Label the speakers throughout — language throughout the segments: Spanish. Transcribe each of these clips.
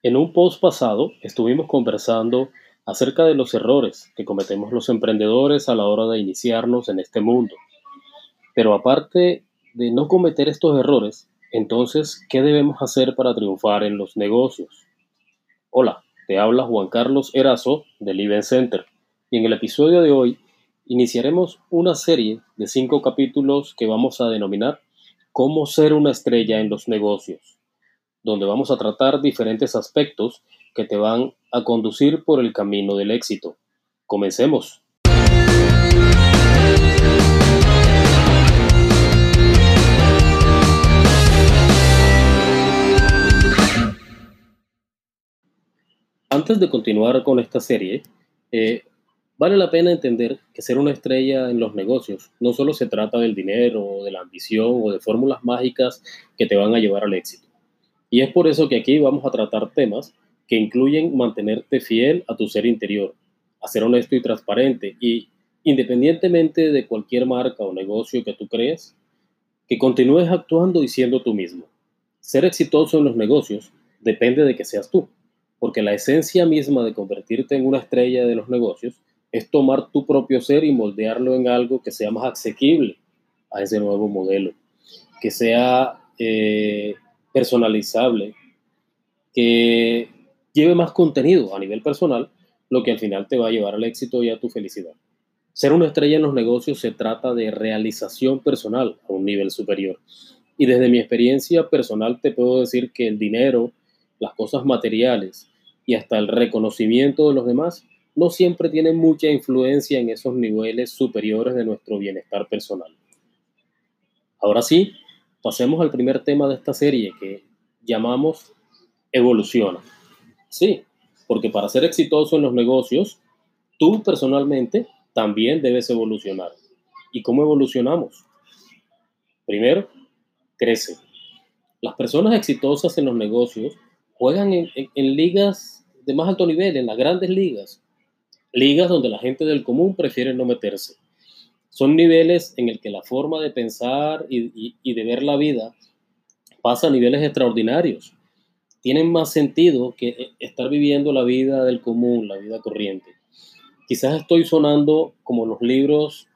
Speaker 1: En un post pasado estuvimos conversando acerca de los errores que cometemos los emprendedores a la hora de iniciarnos en este mundo. Pero aparte de no cometer estos errores, entonces, ¿qué debemos hacer para triunfar en los negocios? Hola, te habla Juan Carlos Erazo del Event Center y en el episodio de hoy iniciaremos una serie de cinco capítulos que vamos a denominar Cómo ser una estrella en los negocios donde vamos a tratar diferentes aspectos que te van a conducir por el camino del éxito. Comencemos. Antes de continuar con esta serie, eh, vale la pena entender que ser una estrella en los negocios no solo se trata del dinero, de la ambición o de fórmulas mágicas que te van a llevar al éxito. Y es por eso que aquí vamos a tratar temas que incluyen mantenerte fiel a tu ser interior, a ser honesto y transparente y independientemente de cualquier marca o negocio que tú crees, que continúes actuando y siendo tú mismo. Ser exitoso en los negocios depende de que seas tú, porque la esencia misma de convertirte en una estrella de los negocios es tomar tu propio ser y moldearlo en algo que sea más asequible a ese nuevo modelo, que sea eh, personalizable, que lleve más contenido a nivel personal, lo que al final te va a llevar al éxito y a tu felicidad. Ser una estrella en los negocios se trata de realización personal a un nivel superior. Y desde mi experiencia personal te puedo decir que el dinero, las cosas materiales y hasta el reconocimiento de los demás no siempre tienen mucha influencia en esos niveles superiores de nuestro bienestar personal. Ahora sí, pasemos al primer tema de esta serie que llamamos evoluciona. Sí, porque para ser exitoso en los negocios, tú personalmente también debes evolucionar. ¿Y cómo evolucionamos? Primero, crece. Las personas exitosas en los negocios juegan en, en, ligas de más alto nivel, en las grandes ligas. Ligas donde la gente del común prefiere no meterse son niveles en el que la forma de pensar y, de ver la vida pasa a niveles extraordinarios. Tienen más sentido que eh, estar viviendo la vida del común, la vida corriente. Quizás estoy sonando como los libros,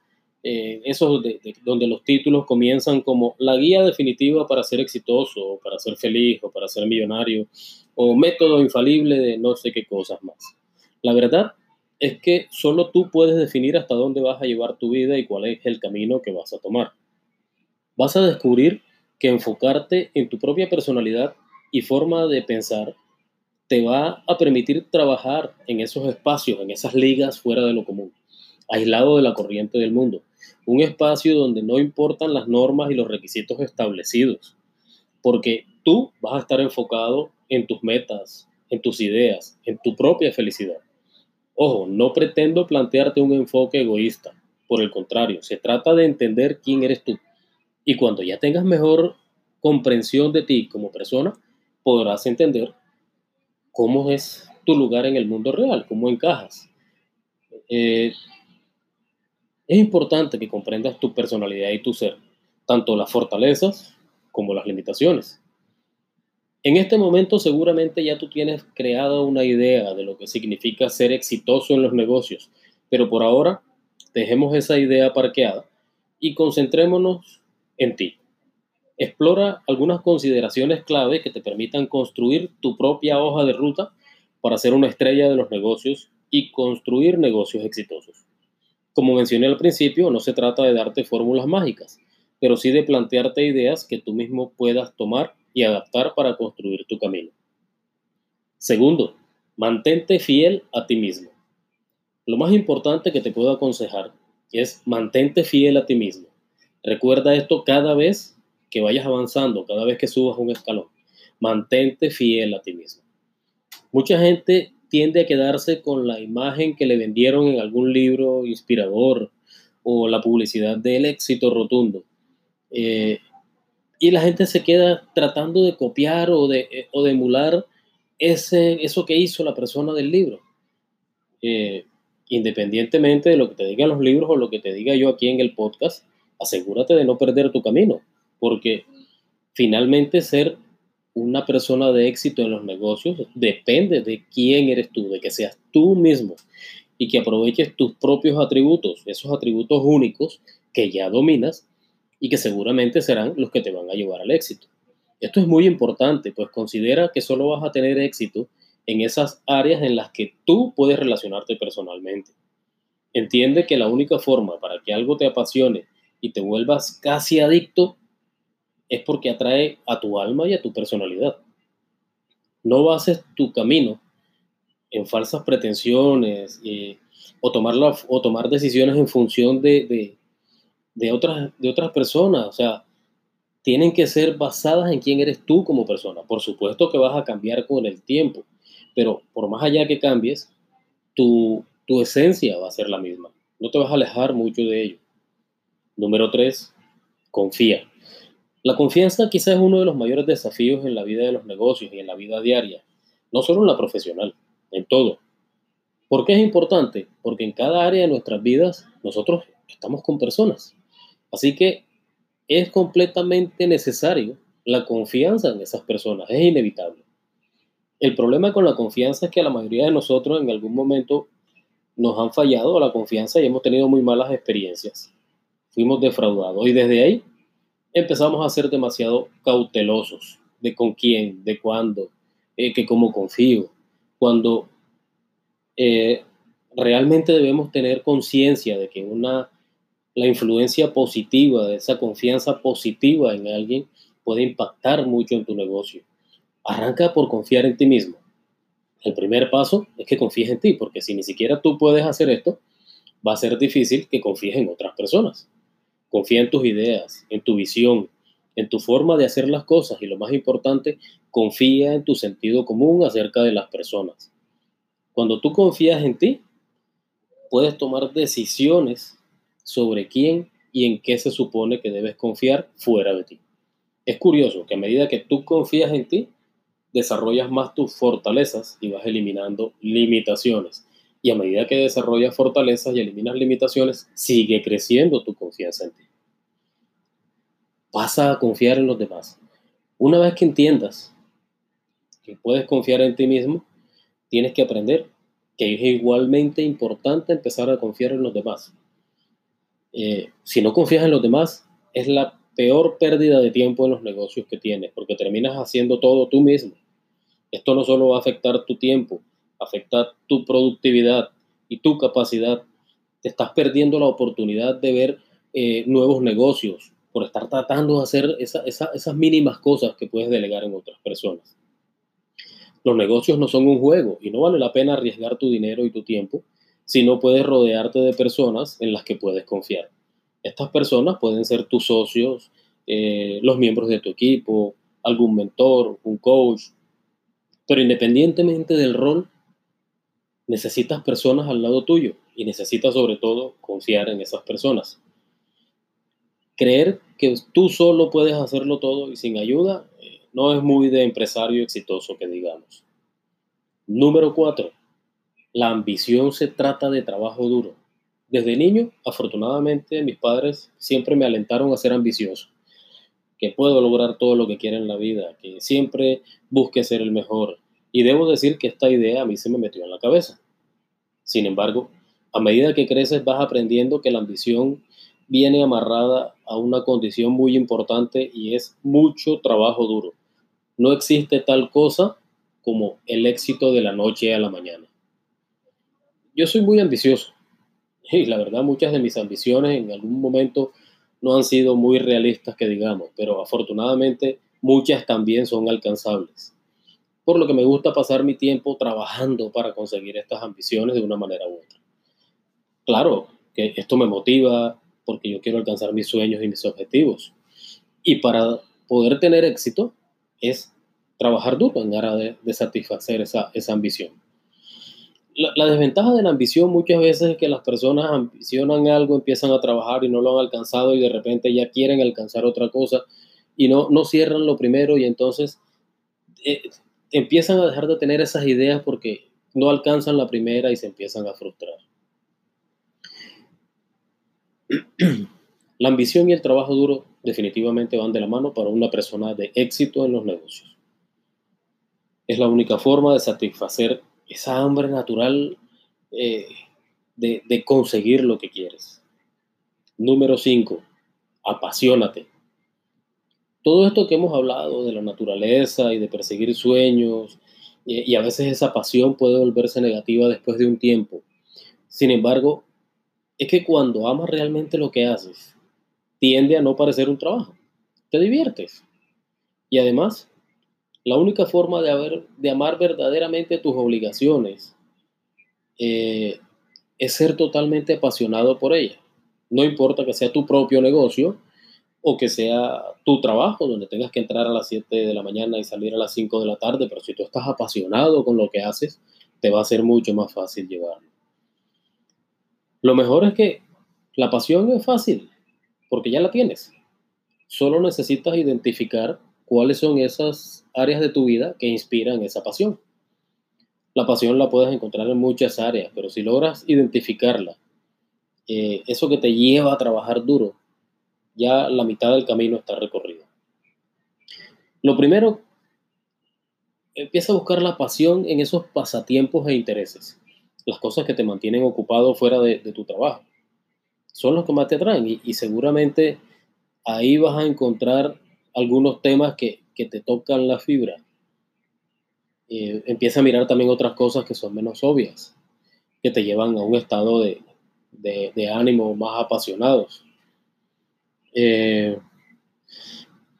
Speaker 1: eh, esos donde los títulos comienzan como la guía definitiva para ser exitoso, para ser feliz, o para ser millonario, o método infalible de no sé qué cosas más. La verdad es que solo tú puedes definir hasta dónde vas a llevar tu vida y cuál es el camino que vas a tomar. Vas a descubrir que enfocarte en tu propia personalidad y forma de pensar te va a permitir trabajar en esos espacios, en esas ligas fuera de lo común, aislado de la corriente del mundo. Un espacio donde no importan las normas y los requisitos establecidos, porque tú vas a estar enfocado en tus metas, en tus ideas, en tu propia felicidad. Ojo, no pretendo plantearte un enfoque egoísta, por el contrario, se trata de entender quién eres tú. Y cuando ya tengas mejor comprensión de ti como persona, podrás entender cómo es tu lugar en el mundo real, cómo encajas. Eh, es importante que comprendas tu personalidad y tu ser, tanto las fortalezas como las limitaciones. En este momento seguramente ya tú tienes creada una idea de lo que significa ser exitoso en los negocios, pero por ahora dejemos esa idea parqueada y concentrémonos en ti. Explora algunas consideraciones clave que te permitan construir tu propia hoja de ruta para ser una estrella de los negocios y construir negocios exitosos. Como mencioné al principio, no se trata de darte fórmulas mágicas, pero sí de plantearte ideas que tú mismo puedas tomar y adaptar para construir tu camino. Segundo, mantente fiel a ti mismo. Lo más importante que te puedo aconsejar es mantente fiel a ti mismo. Recuerda esto cada vez que vayas avanzando, cada vez que subas un escalón. Mantente fiel a ti mismo. Mucha gente tiende a quedarse con la imagen que le vendieron en algún libro inspirador o la publicidad del éxito rotundo. Eh, y la gente se queda tratando de copiar o de, eh, o de emular ese, eso que hizo la persona del libro. Eh, independientemente de lo que te digan los libros o lo que te diga yo aquí en el podcast, asegúrate de no perder tu camino, porque finalmente ser una persona de éxito en los negocios depende de quién eres tú, de que seas tú mismo y que aproveches tus propios atributos, esos atributos únicos que ya dominas y que seguramente serán los que te van a llevar al éxito. Esto es muy importante, pues considera que solo vas a tener éxito en esas áreas en las que tú puedes relacionarte personalmente. Entiende que la única forma para que algo te apasione y te vuelvas casi adicto es porque atrae a tu alma y a tu personalidad. No bases tu camino en falsas pretensiones eh, o, tomar o tomar decisiones en función de, de, otras, de otras personas. O sea, tienen que ser basadas en quién eres tú como persona. Por supuesto que vas a cambiar con el tiempo, pero por más allá que cambies, tu, tu esencia va a ser la misma. No te vas a alejar mucho de ello. Número tres, confía. La confianza quizás es uno de los mayores desafíos en la vida de los negocios y en la vida diaria, no solo en la profesional, en todo. ¿Por qué es importante? Porque en cada área de nuestras vidas nosotros estamos con personas. Así que es completamente necesario la confianza en esas personas, es inevitable. El problema con la confianza es que a la mayoría de nosotros en algún momento nos han fallado la confianza y hemos tenido muy malas experiencias. Fuimos defraudados y desde ahí empezamos a ser demasiado cautelosos de con quién, de cuándo, eh, que cómo confío, cuando eh, realmente debemos tener conciencia de que una, la influencia positiva, de esa confianza positiva en alguien puede impactar mucho en tu negocio. Arranca por confiar en ti mismo. El primer paso es que confíes en ti, porque si ni siquiera tú puedes hacer esto, va a ser difícil que confíes en otras personas. Confía en tus ideas, en tu visión, en tu forma de hacer las cosas y lo más importante, confía en tu sentido común acerca de las personas. Cuando tú confías en ti, puedes tomar decisiones sobre quién y en qué se supone que debes confiar fuera de ti. Es curioso que a medida que tú confías en ti, desarrollas más tus fortalezas y vas eliminando limitaciones y a medida que desarrollas fortalezas y eliminas limitaciones, sigue creciendo tu confianza en ti. Pasa a confiar en los demás. Una vez que entiendas que puedes confiar en ti mismo, tienes que aprender que es igualmente importante empezar a confiar en los demás. Eh, si no confías en los demás, es la peor pérdida de tiempo en los negocios que tienes, porque terminas haciendo todo tú mismo. Esto no solo va a afectar tu tiempo, afecta tu productividad y tu capacidad, te estás perdiendo la oportunidad de ver eh, nuevos negocios por estar tratando de hacer esas mínimas cosas que puedes delegar en otras personas. Los negocios no son un juego y no vale la pena arriesgar tu dinero y tu tiempo si no puedes rodearte de personas en las que puedes confiar. Estas personas pueden ser tus socios, eh, los miembros de tu equipo, algún mentor, un coach, pero independientemente del rol, necesitas personas al lado tuyo y necesitas sobre todo confiar en esas personas. Creer que tú solo puedes hacerlo todo y sin ayuda eh, no es muy de empresario exitoso que digamos. Número cuatro, la ambición se trata de trabajo duro. Desde niño, afortunadamente, mis padres siempre me alentaron a ser ambicioso, que puedo lograr todo lo que quiera en la vida, que siempre busque ser el mejor, y debo decir que esta idea a mí se me metió en la cabeza. Sin embargo, a medida que creces vas aprendiendo que la ambición viene amarrada a una condición muy importante y es mucho trabajo duro. No existe tal cosa como el éxito de la noche a la mañana. Yo soy muy ambicioso y la verdad muchas de mis ambiciones en algún momento no han sido muy realistas que digamos, pero afortunadamente muchas también son alcanzables por lo que me gusta pasar mi tiempo trabajando para conseguir estas ambiciones de una manera u otra. Claro que esto me motiva porque yo quiero alcanzar mis sueños y mis objetivos. Y para poder tener éxito es trabajar duro en aras de, satisfacer esa, ambición. La, desventaja de la ambición muchas veces es que las personas ambicionan algo, empiezan a trabajar y no lo han alcanzado y de repente ya quieren alcanzar otra cosa y no, no cierran lo primero y entonces eh, empiezan a dejar de tener esas ideas porque no alcanzan la primera y se empiezan a frustrar. La ambición y el trabajo duro definitivamente van de la mano para una persona de éxito en los negocios. Es la única forma de satisfacer esa hambre natural eh, de, conseguir lo que quieres. Número 5. Apasionate. Todo esto que hemos hablado de la naturaleza y de perseguir sueños, y, a veces esa pasión puede volverse negativa después de un tiempo. Sin embargo, es que cuando amas realmente lo que haces, tiende a no parecer un trabajo. Te diviertes. Y además, la única forma de, haber, de amar verdaderamente tus obligaciones eh, es ser totalmente apasionado por ellas. No importa que sea tu propio negocio o que sea tu trabajo, donde tengas que entrar a las 7 de la mañana y salir a las 5 de la tarde, pero si tú estás apasionado con lo que haces, te va a ser mucho más fácil llevarlo. Lo mejor es que la pasión es fácil, porque ya la tienes. Solo necesitas identificar cuáles son esas áreas de tu vida que inspiran esa pasión. La pasión la puedes encontrar en muchas áreas, pero si logras identificarla, eh, eso que te lleva a trabajar duro, ya la mitad del camino está recorrido. Lo primero, empieza a buscar la pasión en esos pasatiempos e intereses, las cosas que te mantienen ocupado fuera de, tu trabajo. Son los que más te atraen y, seguramente ahí vas a encontrar algunos temas que, te tocan la fibra. Eh, empieza a mirar también otras cosas que son menos obvias, que te llevan a un estado de, de ánimo más apasionados. Eh,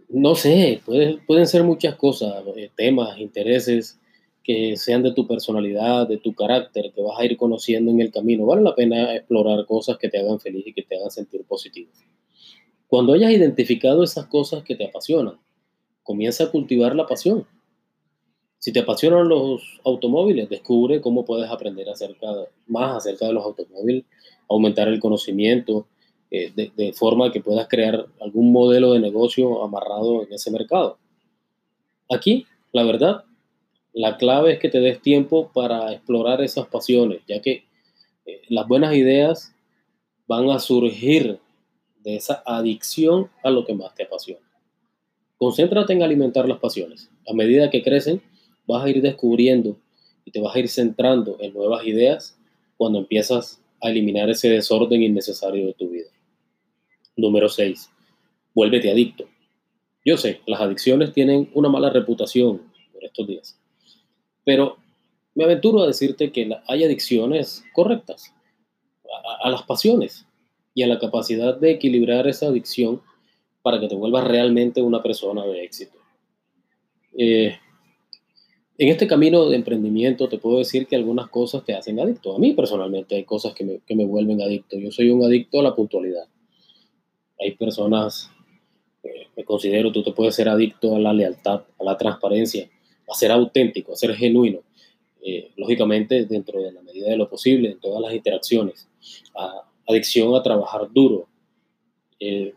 Speaker 1: no sé, pueden ser muchas cosas, eh, temas, intereses que sean de tu personalidad, de tu carácter, que vas a ir conociendo en el camino. Vale la pena explorar cosas que te hagan feliz y que te hagan sentir positivo. Cuando hayas identificado esas cosas que te apasionan, comienza a cultivar la pasión. Si te apasionan los automóviles, descubre cómo puedes aprender acerca, más acerca de los automóviles, aumentar el conocimiento, eh, de, forma que puedas crear algún modelo de negocio amarrado en ese mercado. Aquí, la verdad, la clave es que te des tiempo para explorar esas pasiones, ya que eh, las buenas ideas van a surgir de esa adicción a lo que más te apasiona. Concéntrate en alimentar las pasiones. A medida que crecen, vas a ir descubriendo y te vas a ir centrando en nuevas ideas cuando empiezas a eliminar ese desorden innecesario de tu vida. Número 6. Vuélvete adicto. Yo sé, las adicciones tienen una mala reputación por estos días, pero me aventuro a decirte que hay adicciones correctas a, las pasiones y a la capacidad de equilibrar esa adicción para que te vuelvas realmente una persona de éxito. Eh, en este camino de emprendimiento te puedo decir que algunas cosas te hacen adicto. A mí personalmente hay cosas que me, que me vuelven adicto. Yo soy un adicto a la puntualidad hay personas, me considero, tú te puedes ser adicto a la lealtad, a la transparencia, a ser auténtico, a ser genuino, eh, lógicamente dentro de la medida de lo posible, en todas las interacciones, a, adicción a trabajar duro, eh,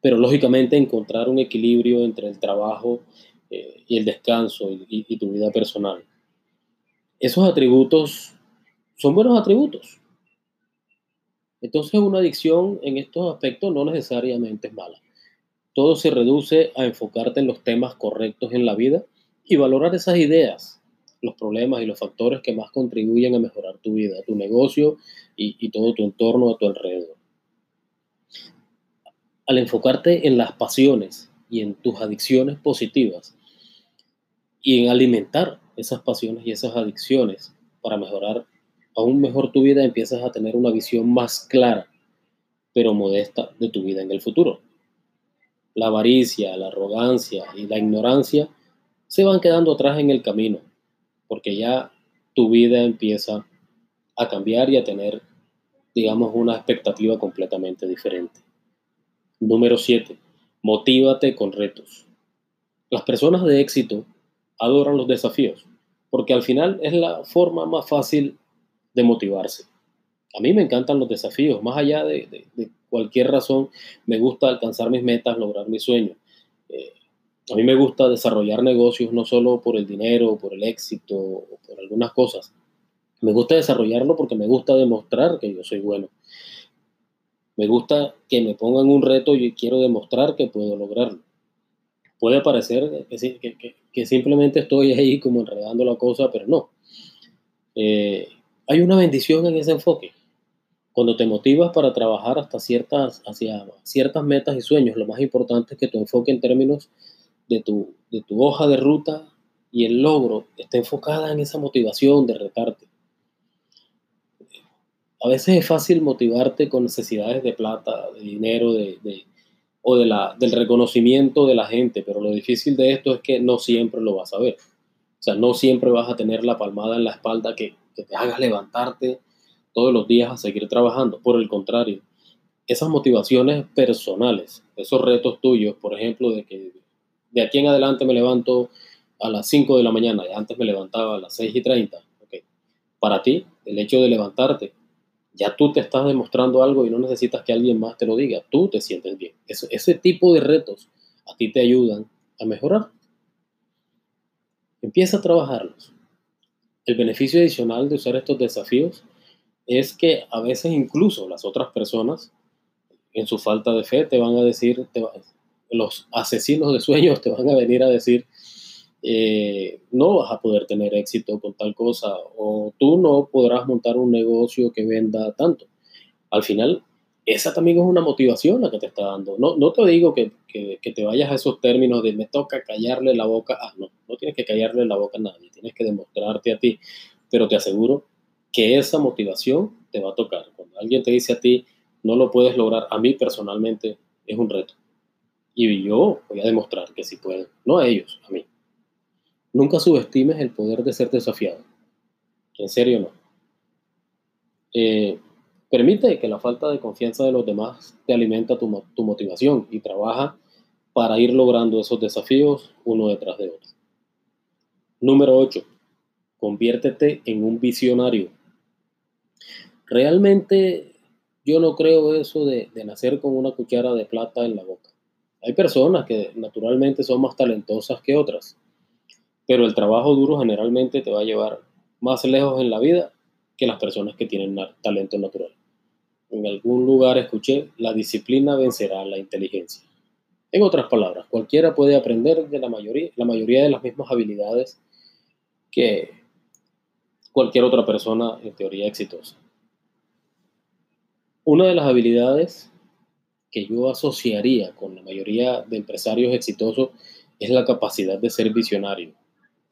Speaker 1: pero lógicamente encontrar un equilibrio entre el trabajo eh, y el descanso y tu vida personal. Esos atributos son buenos atributos, entonces una adicción en estos aspectos no necesariamente es mala. Todo se reduce a enfocarte en los temas correctos en la vida y valorar esas ideas, los problemas y los factores que más contribuyen a mejorar tu vida, tu negocio y, todo tu entorno a tu alrededor. Al enfocarte en las pasiones y en tus adicciones positivas y en alimentar esas pasiones y esas adicciones para mejorar aún mejor tu vida, empiezas a tener una visión más clara, pero modesta de tu vida en el futuro. La avaricia, la arrogancia y la ignorancia se van quedando atrás en el camino, porque ya tu vida empieza a cambiar y a tener, digamos, una expectativa completamente diferente. Número 7. Motívate con retos. Las personas de éxito adoran los desafíos, porque al final es la forma más fácil de motivarse. A mí me encantan los desafíos, más allá de, cualquier razón, me gusta alcanzar mis metas, lograr mis sueños. Eh, a mí me gusta desarrollar negocios no solo por el dinero, por el éxito o por algunas cosas. Me gusta desarrollarlo porque me gusta demostrar que yo soy bueno. Me gusta que me pongan un reto y quiero demostrar que puedo lograrlo. Puede parecer que, simplemente estoy ahí como enredando la cosa, pero no. Eh, hay una bendición en ese enfoque. Cuando te motivas para trabajar hasta ciertas, hacia ciertas metas y sueños, lo más importante es que tu enfoque en términos de tu, de tu hoja de ruta y el logro esté enfocada en esa motivación de retarte. A veces es fácil motivarte con necesidades de plata, de dinero, de, o de la, del reconocimiento de la gente, pero lo difícil de esto es que no siempre lo vas a ver. O sea, no siempre vas a tener la palmada en la espalda que, que te haga levantarte todos los días a seguir trabajando. Por el contrario, esas motivaciones personales, esos retos tuyos, por ejemplo, de que de aquí en adelante me levanto a las 5 de la mañana antes me levantaba a las 6 y 30, okay. para ti, el hecho de levantarte ya tú te estás demostrando algo y no necesitas que alguien más te lo diga, tú te sientes bien. ese tipo de retos a ti te ayudan a mejorar. Empieza a trabajarlos. El beneficio adicional de usar estos desafíos es que a veces incluso las otras personas, en su falta de fe, te van a decir, los asesinos de sueños te van a venir a decir, eh, no vas a poder tener éxito con tal cosa o tú no podrás montar un negocio que venda tanto. Al final, esa también es una motivación la que te está dando. No, no te digo que, que, te vayas a esos términos de me toca callarle la boca. Ah, no, no tienes que callarle la boca a nadie, tienes que demostrarte a ti. Pero te aseguro que esa motivación te va a tocar. Cuando alguien te dice a ti, no lo puedes lograr, a mí personalmente es un reto. Y yo voy a demostrar que sí puedo. No a ellos, a mí. Nunca subestimes el poder de ser desafiado. En serio, no. Eh, permite que la falta de confianza de los demás te alimenta tu, motivación y trabaja para ir logrando esos desafíos uno detrás de otro. Número 8. Conviértete en un visionario. Realmente yo no creo eso de, nacer con una cuchara de plata en la boca. Hay personas que naturalmente son más talentosas que otras pero el trabajo duro generalmente te va a llevar más lejos en la vida que las personas que tienen talento natural. En algún lugar escuché, la disciplina vencerá la inteligencia. En otras palabras, cualquiera puede aprender de la mayoría, la mayoría de las mismas habilidades que cualquier otra persona en teoría exitosa. Una de las habilidades que yo asociaría con la mayoría de empresarios exitosos es la capacidad de ser visionario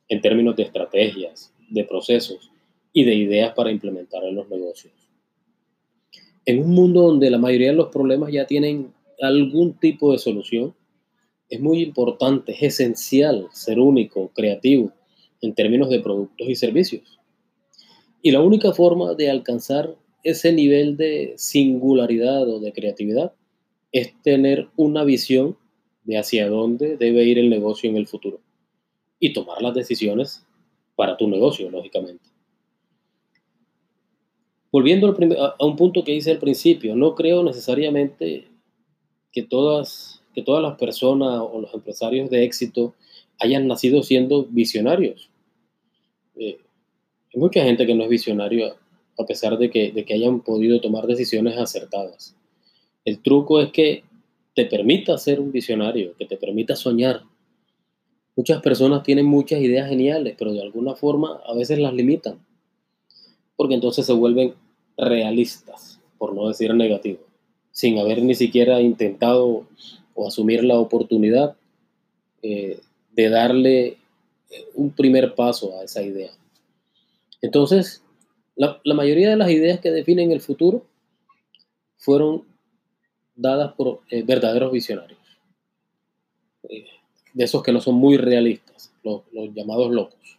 Speaker 1: en términos de estrategias, de procesos y de ideas para implementar en los negocios. En un mundo donde la mayoría de los problemas ya tienen algún tipo de solución, es muy importante, es esencial ser único, creativo en términos de productos y servicios. Y la única forma de alcanzar ese nivel de singularidad o de creatividad es tener una visión de hacia dónde debe ir el negocio en el futuro y tomar las decisiones para tu negocio, lógicamente. Volviendo a un punto que hice al principio, no creo necesariamente que todas, que todas las personas o los empresarios de éxito hayan nacido siendo visionarios. Eh, hay mucha gente que no es visionario a pesar de que, de que hayan podido tomar decisiones acertadas. El truco es que te permita ser un visionario, que te permita soñar, Muchas personas tienen muchas ideas geniales, pero de alguna forma a veces las limitan, porque entonces se vuelven realistas, por no decir negativo, sin haber ni siquiera intentado o asumir la oportunidad eh, de darle eh, un primer paso a esa idea. Entonces, la, mayoría de las ideas que definen el futuro fueron dadas por eh, verdaderos visionarios de esos que no son muy realistas, los, llamados locos.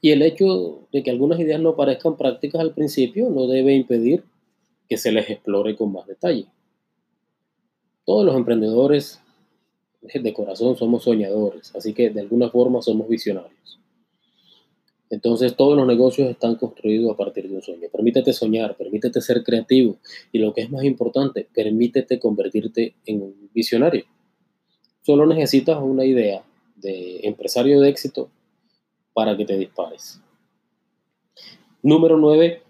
Speaker 1: Y el hecho de que algunas ideas no parezcan prácticas al principio no debe impedir que se les explore con más detalle. Todos los emprendedores de corazón somos soñadores, así que de alguna forma somos visionarios. Entonces todos los negocios están construidos a partir de un sueño. Permítete soñar, permítete ser creativo y lo que es más importante, permítete convertirte en un visionario. Solo necesitas una idea de empresario de éxito para que te dispares. Número 9.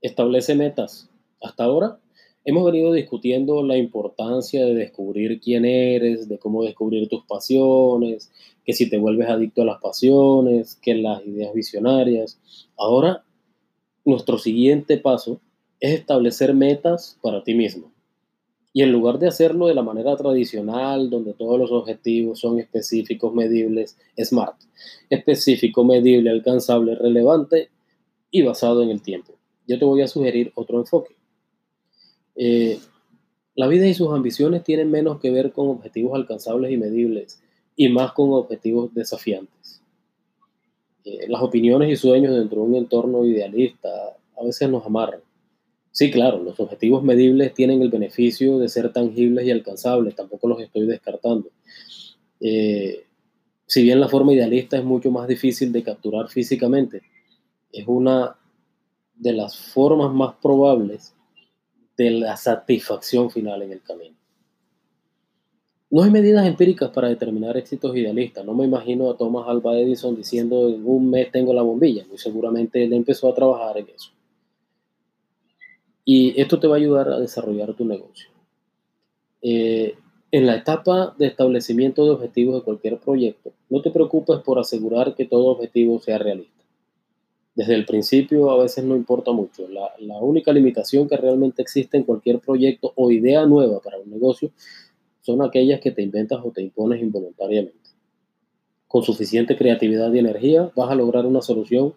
Speaker 1: Establece metas. Hasta ahora Hemos venido discutiendo la importancia de descubrir quién eres, de cómo descubrir tus pasiones, que si te vuelves adicto a las pasiones, que las ideas visionarias. Ahora, nuestro siguiente paso es establecer metas para ti mismo. Y en lugar de hacerlo de la manera tradicional, donde todos los objetivos son específicos, medibles, SMART, específico, medible, alcanzable, relevante y basado en el tiempo, yo te voy a sugerir otro enfoque. Eh, la vida y sus ambiciones tienen menos que ver con objetivos alcanzables y medibles y más con objetivos desafiantes. Eh, las opiniones y sueños dentro de un entorno idealista a veces nos amarran. Sí, claro, los objetivos medibles tienen el beneficio de ser tangibles y alcanzables, tampoco los estoy descartando. Eh, si bien la forma idealista es mucho más difícil de capturar físicamente, es una de las formas más probables de la satisfacción final en el camino. No hay medidas empíricas para determinar éxitos idealistas. No me imagino a Thomas Alva Edison diciendo en un mes tengo la bombilla. Muy seguramente él empezó a trabajar en eso. Y esto te va a ayudar a desarrollar tu negocio. Eh, en la etapa de establecimiento de objetivos de cualquier proyecto, no te preocupes por asegurar que todo objetivo sea realista desde el principio a veces no importa mucho. La, única limitación que realmente existe en cualquier proyecto o idea nueva para un negocio son aquellas que te inventas o te impones involuntariamente. Con suficiente creatividad y energía vas a lograr una solución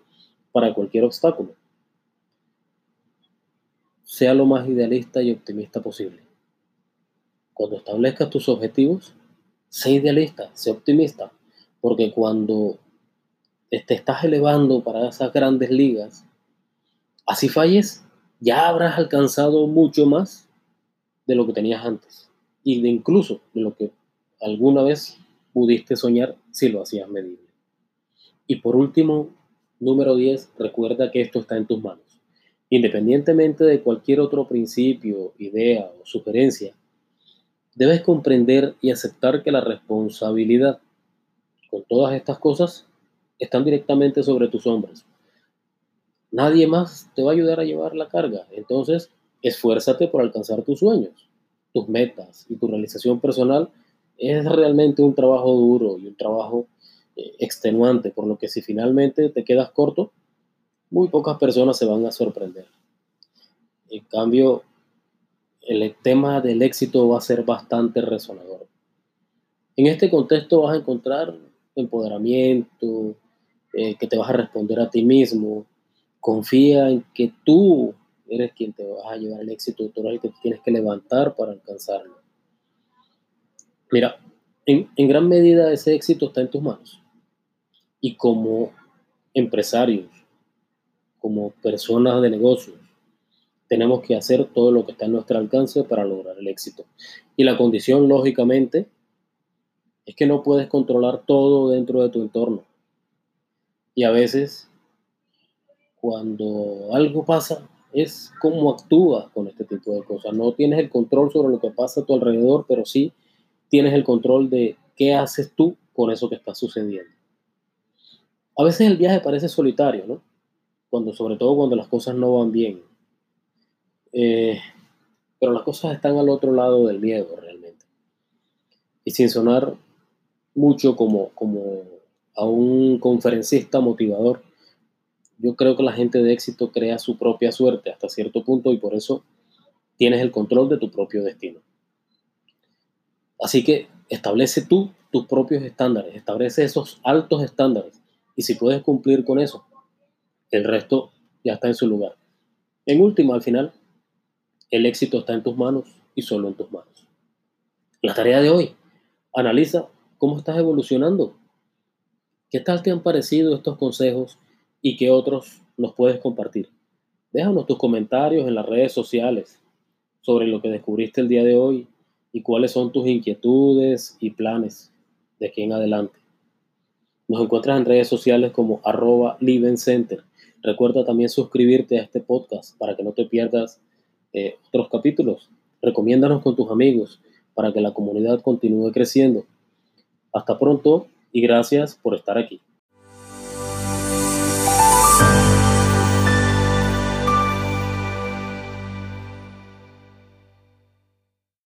Speaker 1: para cualquier obstáculo. Sea lo más idealista y optimista posible. Cuando establezcas tus objetivos, sé idealista, sé optimista, porque cuando te estás elevando para esas grandes ligas, así falles, ya habrás alcanzado mucho más de lo que tenías antes y de incluso de lo que alguna vez pudiste soñar si lo hacías medible. Y por último, número 10, recuerda que esto está en tus manos. Independientemente de cualquier otro principio, idea o sugerencia, debes comprender y aceptar que la responsabilidad con todas estas cosas están directamente sobre tus hombros. Nadie más te va a ayudar a llevar la carga. Entonces, esfuérzate por alcanzar tus sueños, tus metas y tu realización personal. Es realmente un trabajo duro y un trabajo eh, extenuante, por lo que si finalmente te quedas corto, muy pocas personas se van a sorprender. En cambio, el tema del éxito va a ser bastante resonador. En este contexto vas a encontrar empoderamiento, eh, que te vas a responder a ti mismo. Confía en que tú eres quien te vas a llevar el éxito, el que tienes que levantar para alcanzarlo. Mira, en, en gran medida ese éxito está en tus manos. Y como empresarios, como personas de negocios, tenemos que hacer todo lo que está en nuestro alcance para lograr el éxito. Y la condición, lógicamente, es que no puedes controlar todo dentro de tu entorno. Y a veces, cuando algo pasa, es cómo actúas con este tipo de cosas. No tienes el control sobre lo que pasa a tu alrededor, pero sí tienes el control de qué haces tú con eso que está sucediendo. A veces el viaje parece solitario, ¿no? Cuando, sobre todo cuando las cosas no van bien. Eh, pero las cosas están al otro lado del miedo realmente. Y sin sonar mucho como, como a un conferencista motivador. Yo creo que la gente de éxito crea su propia suerte hasta cierto punto y por eso tienes el control de tu propio destino. Así que establece tú tus propios estándares, establece esos altos estándares y si puedes cumplir con eso, el resto ya está en su lugar. En último, al final, el éxito está en tus manos y solo en tus manos. La tarea de hoy, analiza cómo estás evolucionando ¿Qué tal te han parecido estos consejos y qué otros nos puedes compartir? Déjanos tus comentarios en las redes sociales sobre lo que descubriste el día de hoy y cuáles son tus inquietudes y planes de aquí en adelante. Nos encuentras en redes sociales como arroba Center. Recuerda también suscribirte a este podcast para que no te pierdas eh, otros capítulos. Recomiéndanos con tus amigos para que la comunidad continúe creciendo. Hasta pronto y gracias por estar aquí.